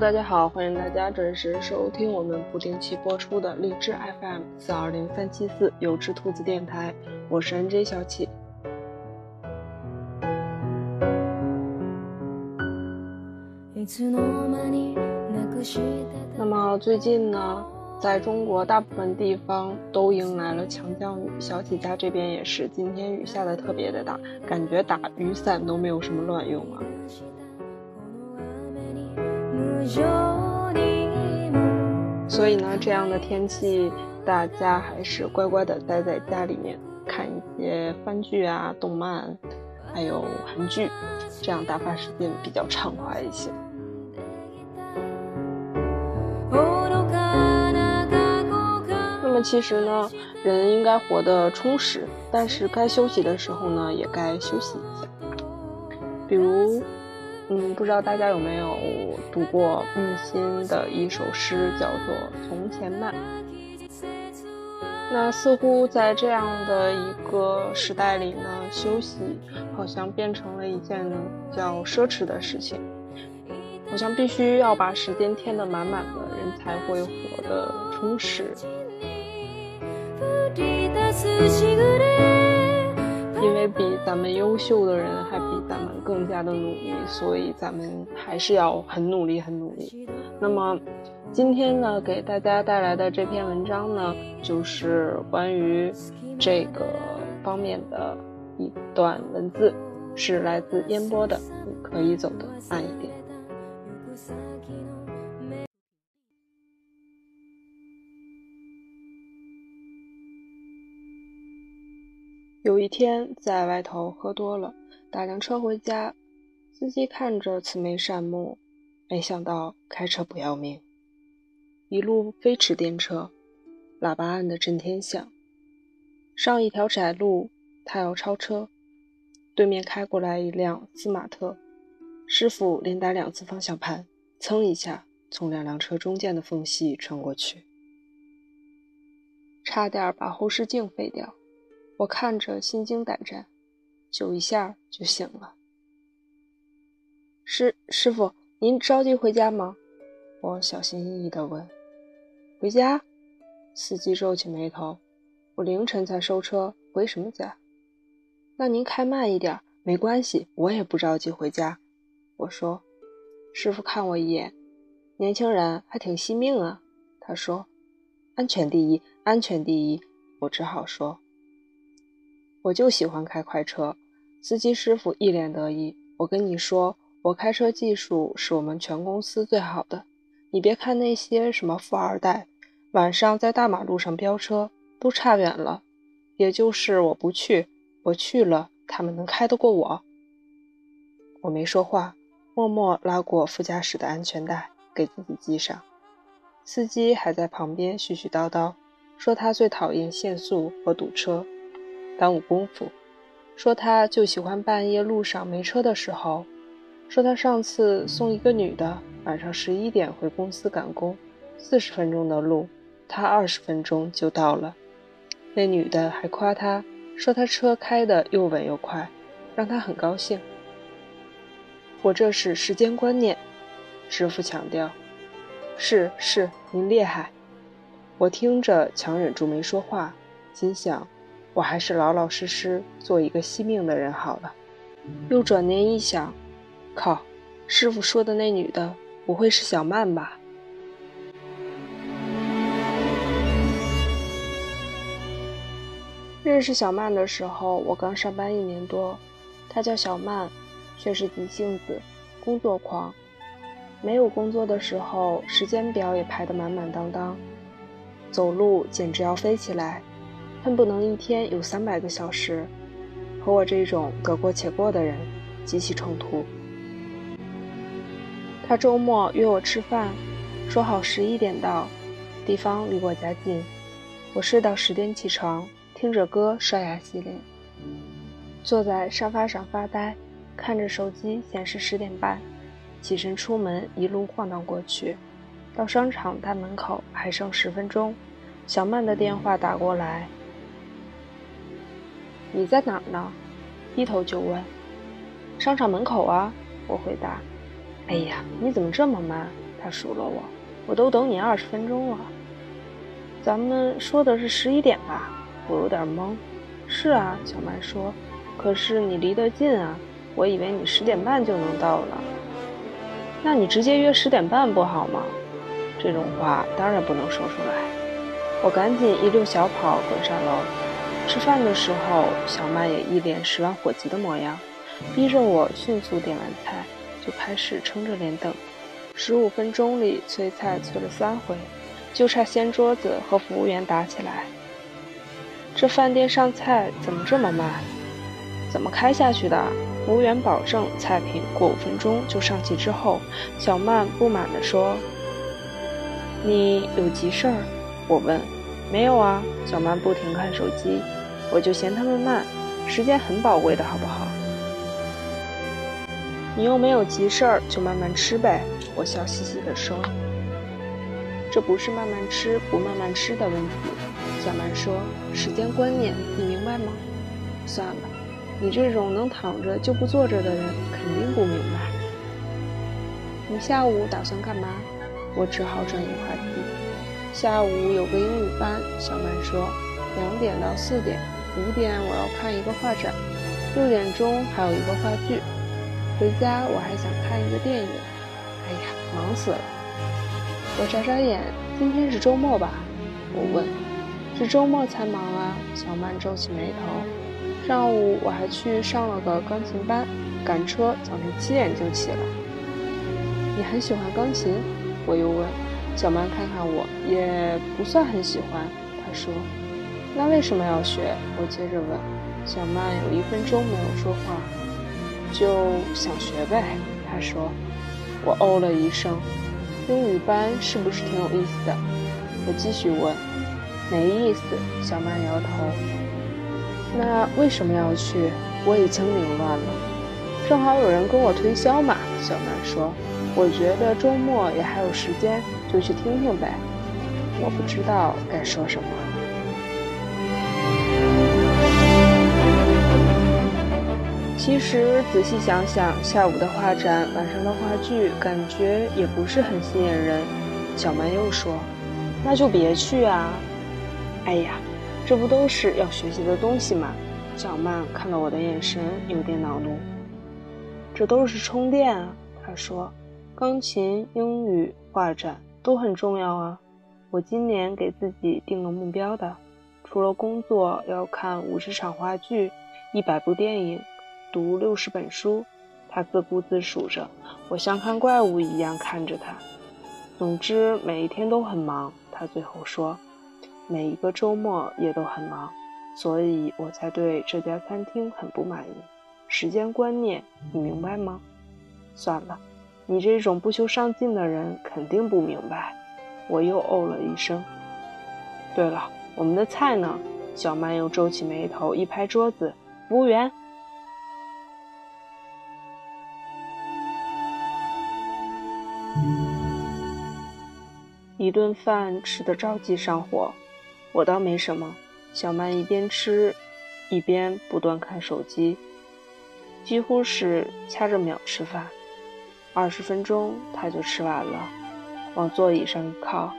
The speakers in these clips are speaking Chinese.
大家好，欢迎大家准时收听我们不定期播出的荔枝 FM 四二零三七四有只兔子电台，我是 NJ 小启。那么最近呢，在中国大部分地方都迎来了强降雨，小启家这边也是，今天雨下的特别的大，感觉打雨伞都没有什么卵用啊。所以呢，这样的天气，大家还是乖乖的待在家里面，看一些番剧啊、动漫，还有韩剧，这样打发时间比较畅快一些。那么其实呢，人应该活得充实，但是该休息的时候呢，也该休息一下。比如，嗯，不知道大家有没有读过木心的一首诗，叫做《从前慢》。那似乎在这样的一个时代里呢，休息好像变成了一件比较奢侈的事情。好像必须要把时间填得满满的，人才会活得充实。咱们优秀的人还比咱们更加的努力，所以咱们还是要很努力，很努力。那么今天呢，给大家带来的这篇文章呢，就是关于这个方面的一段文字，是来自烟波的。你可以走得慢一点。有一天在外头喝多了，打辆车回家，司机看着慈眉善目，没想到开车不要命，一路飞驰电车，喇叭按得震天响。上一条窄路，他要超车，对面开过来一辆斯马特，师傅连打两次方向盘，噌一下从两辆车中间的缝隙穿过去，差点把后视镜废掉。我看着心惊胆战，就一下就醒了。师师傅，您着急回家吗？我小心翼翼地问。回家？司机皱起眉头。我凌晨才收车，回什么家？那您开慢一点，没关系，我也不着急回家。我说。师傅看我一眼，年轻人还挺惜命啊。他说：“安全第一，安全第一。”我只好说。我就喜欢开快车，司机师傅一脸得意。我跟你说，我开车技术是我们全公司最好的。你别看那些什么富二代，晚上在大马路上飙车都差远了。也就是我不去，我去了，他们能开得过我？我没说话，默默拉过副驾驶的安全带，给自己系上。司机还在旁边絮絮叨叨，说他最讨厌限速和堵车。耽误功夫，说他就喜欢半夜路上没车的时候。说他上次送一个女的晚上十一点回公司赶工，四十分钟的路，他二十分钟就到了。那女的还夸他，说他车开的又稳又快，让他很高兴。我这是时间观念，师傅强调。是是，您厉害。我听着强忍住没说话，心想。我还是老老实实做一个惜命的人好了。又转念一想，靠，师傅说的那女的不会是小曼吧？认识小曼的时候，我刚上班一年多。她叫小曼，却是急性子、工作狂。没有工作的时候，时间表也排得满满当当，走路简直要飞起来。恨不能一天有三百个小时，和我这种得过且过的人极其冲突。他周末约我吃饭，说好十一点到，地方离我家近。我睡到十点起床，听着歌刷牙洗脸，坐在沙发上发呆，看着手机显示十点半，起身出门，一路晃荡过去，到商场大门口还剩十分钟，小曼的电话打过来。你在哪儿呢？低头就问。商场门口啊，我回答。哎呀，你怎么这么慢？他数落我。我都等你二十分钟了。咱们说的是十一点吧？我有点懵。是啊，小曼说。可是你离得近啊，我以为你十点半就能到了。那你直接约十点半不好吗？这种话当然不能说出来。我赶紧一溜小跑滚上楼。吃饭的时候，小曼也一脸十万火急的模样，逼着我迅速点完菜，就开始撑着脸等。十五分钟里催菜催了三回，就差掀桌子和服务员打起来。这饭店上菜怎么这么慢？怎么开下去的？服务员保证菜品过五分钟就上齐。之后，小曼不满地说：“你有急事儿？”我问。“没有啊。”小曼不停看手机。我就嫌他们慢，时间很宝贵的，好不好？你又没有急事儿，就慢慢吃呗。我笑嘻嘻地说：“这不是慢慢吃不慢慢吃的问题。”小曼说：“时间观念，你明白吗？”算了，你这种能躺着就不坐着的人，肯定不明白。你下午打算干嘛？我只好转移话题。下午有个英语班，小曼说，两点到四点，五点我要看一个画展，六点钟还有一个话剧。回家我还想看一个电影。哎呀，忙死了！我眨眨眼，今天是周末吧？我问。是周末才忙啊？小曼皱起眉头。上午我还去上了个钢琴班，赶车早晨七点就起了。你很喜欢钢琴？我又问。小曼看看我，也不算很喜欢。她说。那为什么要学？我接着问。小曼有一分钟没有说话，就想学呗。她说。我哦了一声，英语班是不是挺有意思的？我继续问，没意思。小曼摇头。那为什么要去？我已经凌乱了。正好有人跟我推销嘛。小曼说。我觉得周末也还有时间，就去听听呗。我不知道该说什么。其实仔细想想，下午的画展，晚上的话剧，感觉也不是很吸引人。小曼又说：“那就别去啊！”哎呀，这不都是要学习的东西吗？小曼看到我的眼神有点恼怒。这都是充电啊！她说：“钢琴、英语、画展都很重要啊！我今年给自己定了目标的，除了工作，要看五十场话剧，一百部电影。”读六十本书，他自顾自数着，我像看怪物一样看着他。总之，每一天都很忙。他最后说，每一个周末也都很忙，所以我才对这家餐厅很不满意。时间观念，你明白吗？算了，你这种不求上进的人肯定不明白。我又哦了一声。对了，我们的菜呢？小曼又皱起眉头，一拍桌子：“服务员！”一顿饭吃得着急上火，我倒没什么。小曼一边吃，一边不断看手机，几乎是掐着秒吃饭。二十分钟，她就吃完了，往座椅上一靠，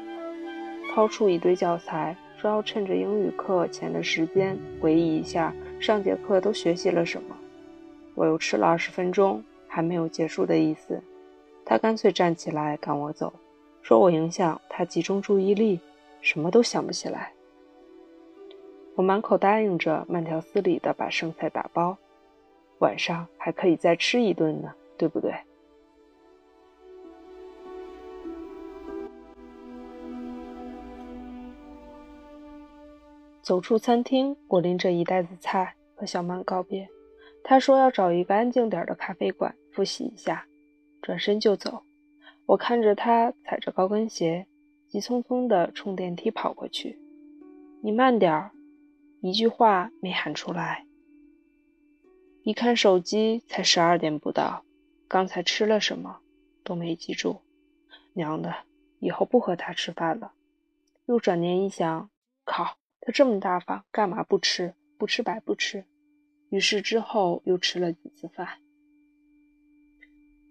掏出一堆教材，说要趁着英语课前的时间回忆一下上节课都学习了什么。我又吃了二十分钟，还没有结束的意思，她干脆站起来赶我走。说我影响他集中注意力，什么都想不起来。我满口答应着，慢条斯理地把剩菜打包，晚上还可以再吃一顿呢，对不对？走出餐厅，我拎着一袋子菜和小曼告别。他说要找一个安静点的咖啡馆复习一下，转身就走。我看着他踩着高跟鞋，急匆匆地冲电梯跑过去。你慢点儿，一句话没喊出来。一看手机，才十二点不到，刚才吃了什么都没记住。娘的，以后不和他吃饭了。又转念一想，靠，他这么大方，干嘛不吃？不吃白不吃。于是之后又吃了几次饭。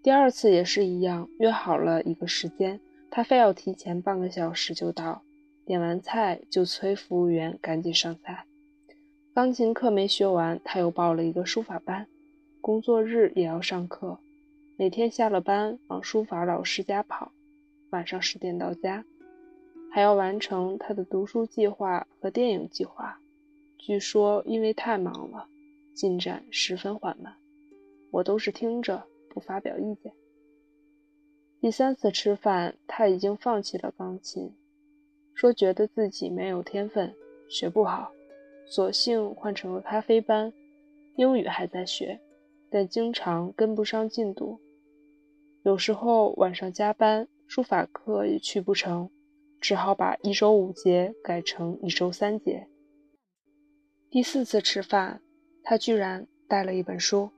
第二次也是一样，约好了一个时间，他非要提前半个小时就到，点完菜就催服务员赶紧上菜。钢琴课没学完，他又报了一个书法班。工作日也要上课，每天下了班往书法老师家跑，晚上十点到家，还要完成他的读书计划和电影计划。据说因为太忙了，进展十分缓慢。我都是听着，不发表意见。第三次吃饭，他已经放弃了钢琴，说觉得自己没有天分，学不好，索性换成了咖啡班。英语还在学，但经常跟不上进度。有时候晚上加班，书法课也去不成，只好把一周五节改成一周三节。第四次吃饭，他居然带了一本书，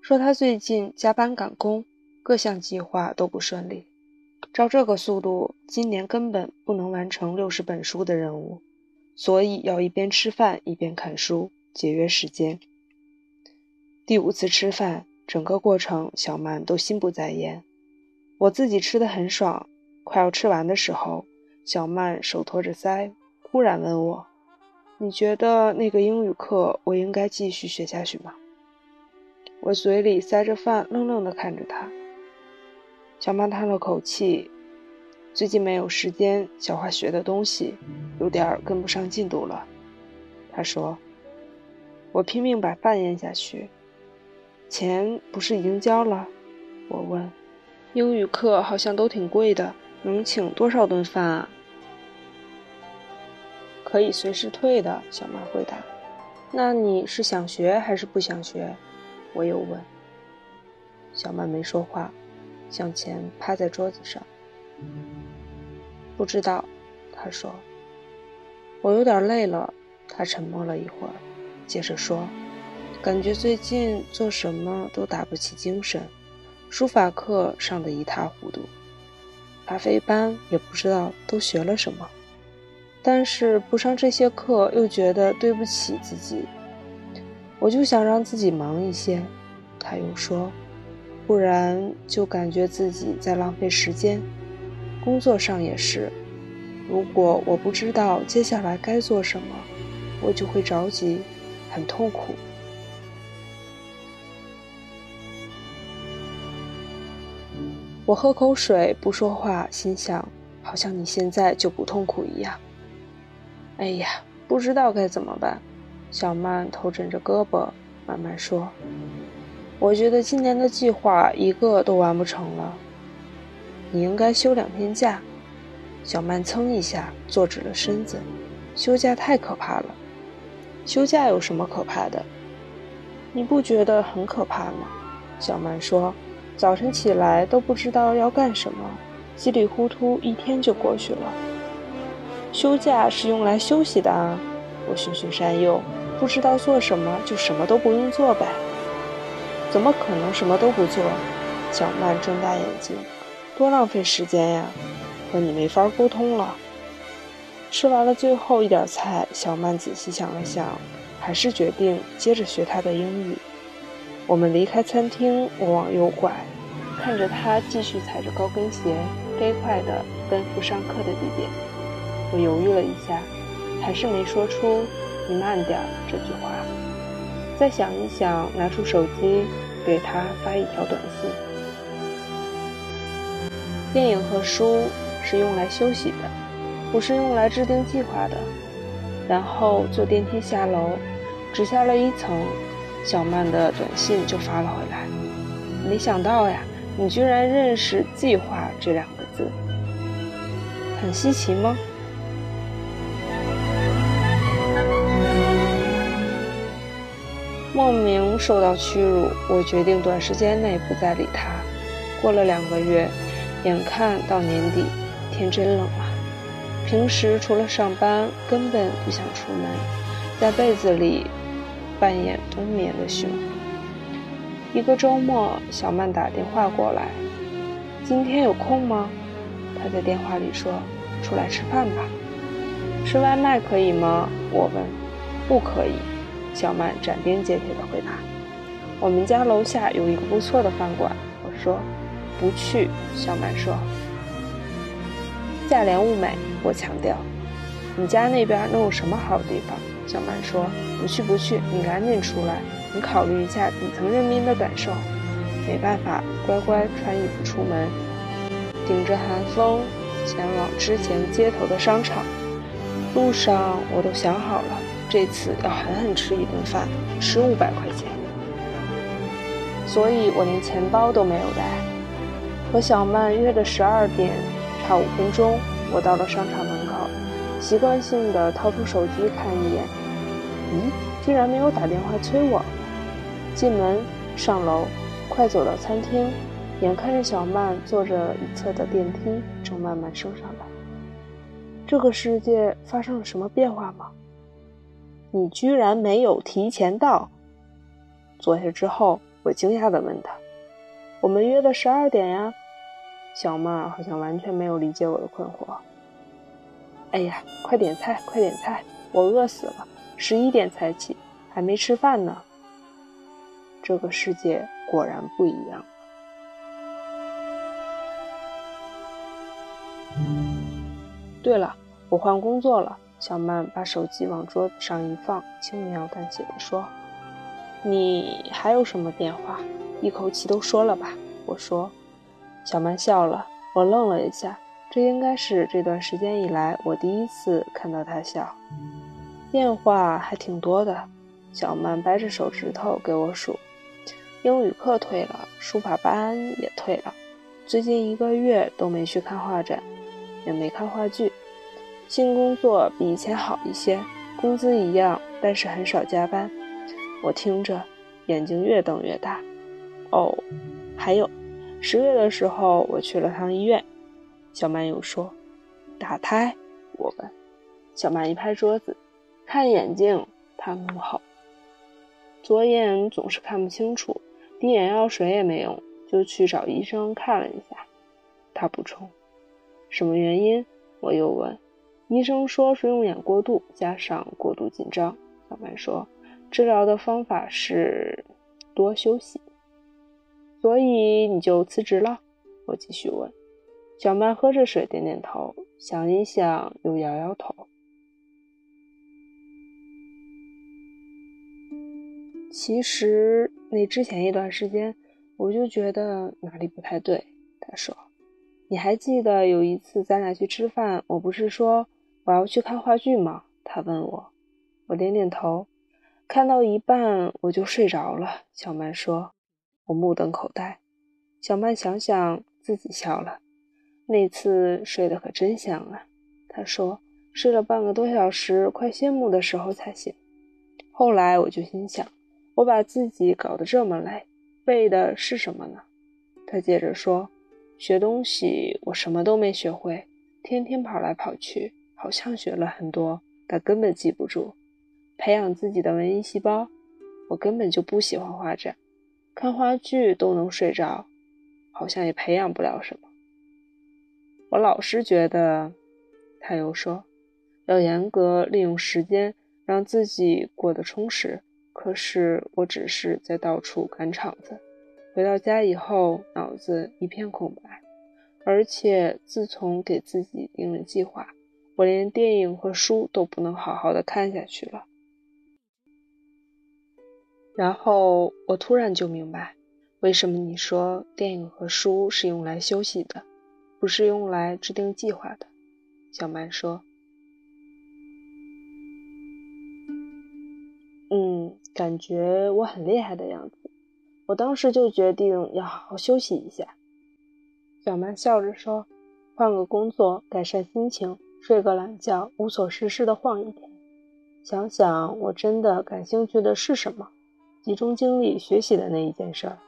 说他最近加班赶工。各项计划都不顺利，照这个速度，今年根本不能完成六十本书的任务，所以要一边吃饭一边看书，节约时间。第五次吃饭，整个过程小曼都心不在焉，我自己吃的很爽，快要吃完的时候，小曼手托着腮，忽然问我：“你觉得那个英语课我应该继续学下去吗？”我嘴里塞着饭，愣愣地看着他。小曼叹了口气，最近没有时间消化学的东西，有点跟不上进度了。她说：“我拼命把饭咽下去，钱不是已经交了？”我问：“英语课好像都挺贵的，能请多少顿饭啊？”可以随时退的。小曼回答：“那你是想学还是不想学？”我又问。小曼没说话。向前趴在桌子上，不知道，他说：“我有点累了。”他沉默了一会儿，接着说：“感觉最近做什么都打不起精神，书法课上的一塌糊涂，咖啡班也不知道都学了什么，但是不上这些课又觉得对不起自己，我就想让自己忙一些。”他又说。不然就感觉自己在浪费时间，工作上也是。如果我不知道接下来该做什么，我就会着急，很痛苦。我喝口水，不说话，心想，好像你现在就不痛苦一样。哎呀，不知道该怎么办。小曼头枕着胳膊，慢慢说。我觉得今年的计划一个都完不成了。你应该休两天假。小曼噌一下坐直了身子。休假太可怕了。休假有什么可怕的？你不觉得很可怕吗？小曼说：“早晨起来都不知道要干什么，稀里糊涂一天就过去了。休假是用来休息的啊。”我循循善诱，不知道做什么就什么都不用做呗。怎么可能什么都不做？小曼睁大眼睛，多浪费时间呀！和你没法沟通了。吃完了最后一点菜，小曼仔细想了想，还是决定接着学她的英语。我们离开餐厅，我往右拐，看着她继续踩着高跟鞋，飞快地奔赴上课的地点。我犹豫了一下，还是没说出“你慢点”这句话。再想一想，拿出手机给他发一条短信。电影和书是用来休息的，不是用来制定计划的。然后坐电梯下楼，只下了一层，小曼的短信就发了回来。没想到呀，你居然认识“计划”这两个字，很稀奇吗？莫名受到屈辱，我决定短时间内不再理他。过了两个月，眼看到年底，天真冷了。平时除了上班，根本不想出门，在被子里扮演冬眠的熊。一个周末，小曼打电话过来：“今天有空吗？”她在电话里说：“出来吃饭吧。”“吃外卖可以吗？”我问。“不可以。”小曼斩钉截铁地回答：“我们家楼下有一个不错的饭馆。”我说：“不去。”小曼说：“价廉物美。我强调。你家那边能有什么好地方？小曼说：“不去不去，你赶紧出来。你考虑一下底层人民的感受。”没办法，乖乖穿衣服出门，顶着寒风前往之前街头的商场。路上我都想好了，这次要狠狠吃一顿饭，吃五百块钱。所以我连钱包都没有带。和小曼约的十二点差五分钟，我到了商场门口，习惯性的掏出手机看一眼。咦，居然没有打电话催我。进门，上楼，快走到餐厅，眼看着小曼坐着一侧的电梯正慢慢升上来。这个世界发生了什么变化吗？你居然没有提前到。坐下之后。我惊讶地问他：“我们约的十二点呀？”小曼好像完全没有理解我的困惑。哎呀，快点菜，快点菜！我饿死了，十一点才起，还没吃饭呢。这个世界果然不一样。对了，我换工作了。小曼把手机往桌子上一放，轻描淡写的说。你还有什么变化？一口气都说了吧。我说，小曼笑了。我愣了一下，这应该是这段时间以来我第一次看到她笑。变化还挺多的。小曼掰着手指头给我数：英语课退了，书法班也退了，最近一个月都没去看画展，也没看话剧。新工作比以前好一些，工资一样，但是很少加班。我听着，眼睛越瞪越大。哦，还有，十月的时候我去了趟医院。小曼又说：“打胎？”我问。小曼一拍桌子：“看眼睛！”她怒吼：“左眼总是看不清楚，滴眼药水也没用，就去找医生看了一下。”他补充：“什么原因？”我又问。医生说是用眼过度加上过度紧张。小曼说。治疗的方法是多休息，所以你就辞职了？我继续问。小曼喝着水，点点头，想一想，又摇摇头。其实那之前一段时间，我就觉得哪里不太对。他说：“你还记得有一次咱俩去吃饭，我不是说我要去看话剧吗？”他问我，我点点头。看到一半我就睡着了，小曼说。我目瞪口呆。小曼想想自己笑了。那次睡得可真香啊，她说。睡了半个多小时，快谢幕的时候才醒。后来我就心想，我把自己搞得这么累，为的是什么呢？她接着说，学东西我什么都没学会，天天跑来跑去，好像学了很多，但根本记不住。培养自己的文艺细胞，我根本就不喜欢画展，看话剧都能睡着，好像也培养不了什么。我老是觉得，他又说，要严格利用时间，让自己过得充实。可是我只是在到处赶场子，回到家以后脑子一片空白，而且自从给自己定了计划，我连电影和书都不能好好的看下去了。然后我突然就明白，为什么你说电影和书是用来休息的，不是用来制定计划的。小曼说：“嗯，感觉我很厉害的样子。我当时就决定要好好休息一下。”小曼笑着说：“换个工作，改善心情，睡个懒觉，无所事事的晃一天。想想我真的感兴趣的是什么。”集中精力学习的那一件事儿，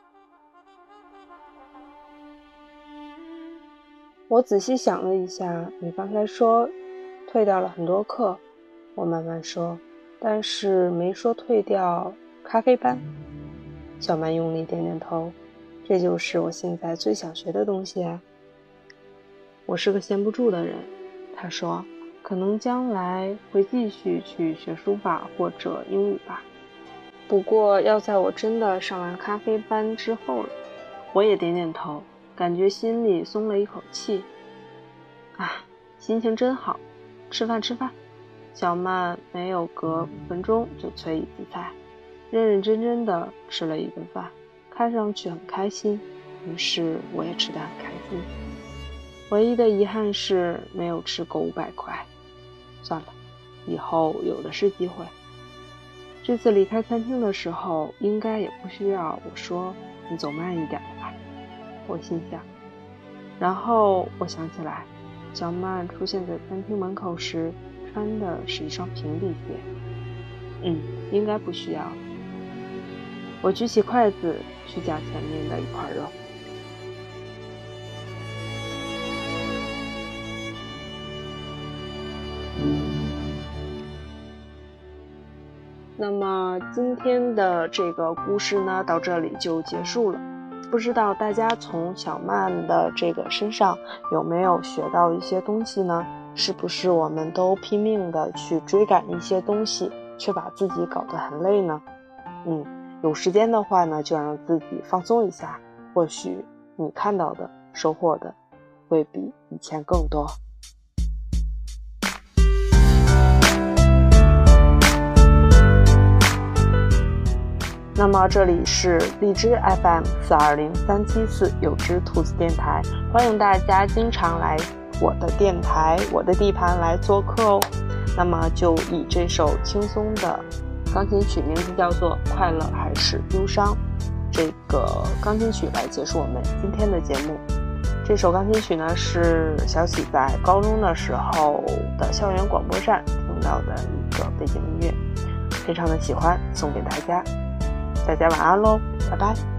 我仔细想了一下，你刚才说退掉了很多课，我慢慢说，但是没说退掉咖啡班。小曼用力点点头，这就是我现在最想学的东西啊。我是个闲不住的人，他说，可能将来会继续去学书法或者英语吧。不过要在我真的上完咖啡班之后了，我也点点头，感觉心里松了一口气。啊，心情真好。吃饭吃饭。小曼没有隔五分钟就催一次菜，认认真真的吃了一顿饭，看上去很开心。于是我也吃得很开心。唯一的遗憾是没有吃够五百块。算了，以后有的是机会。这次离开餐厅的时候，应该也不需要我说你走慢一点吧？我心想。然后我想起来，小曼出现在餐厅门口时穿的是一双平底鞋。嗯，应该不需要。我举起筷子去夹前面的一块肉。那么今天的这个故事呢，到这里就结束了。不知道大家从小曼的这个身上有没有学到一些东西呢？是不是我们都拼命的去追赶一些东西，却把自己搞得很累呢？嗯，有时间的话呢，就让自己放松一下，或许你看到的、收获的，会比以前更多。那么这里是荔枝 FM 四二零三七四有只兔子电台，欢迎大家经常来我的电台、我的地盘来做客哦。那么就以这首轻松的钢琴曲，名字叫做《快乐还是忧伤》这个钢琴曲来结束我们今天的节目。这首钢琴曲呢是小喜在高中的时候的校园广播站听到的一个背景音乐，非常的喜欢，送给大家。大家晚安喽，拜拜。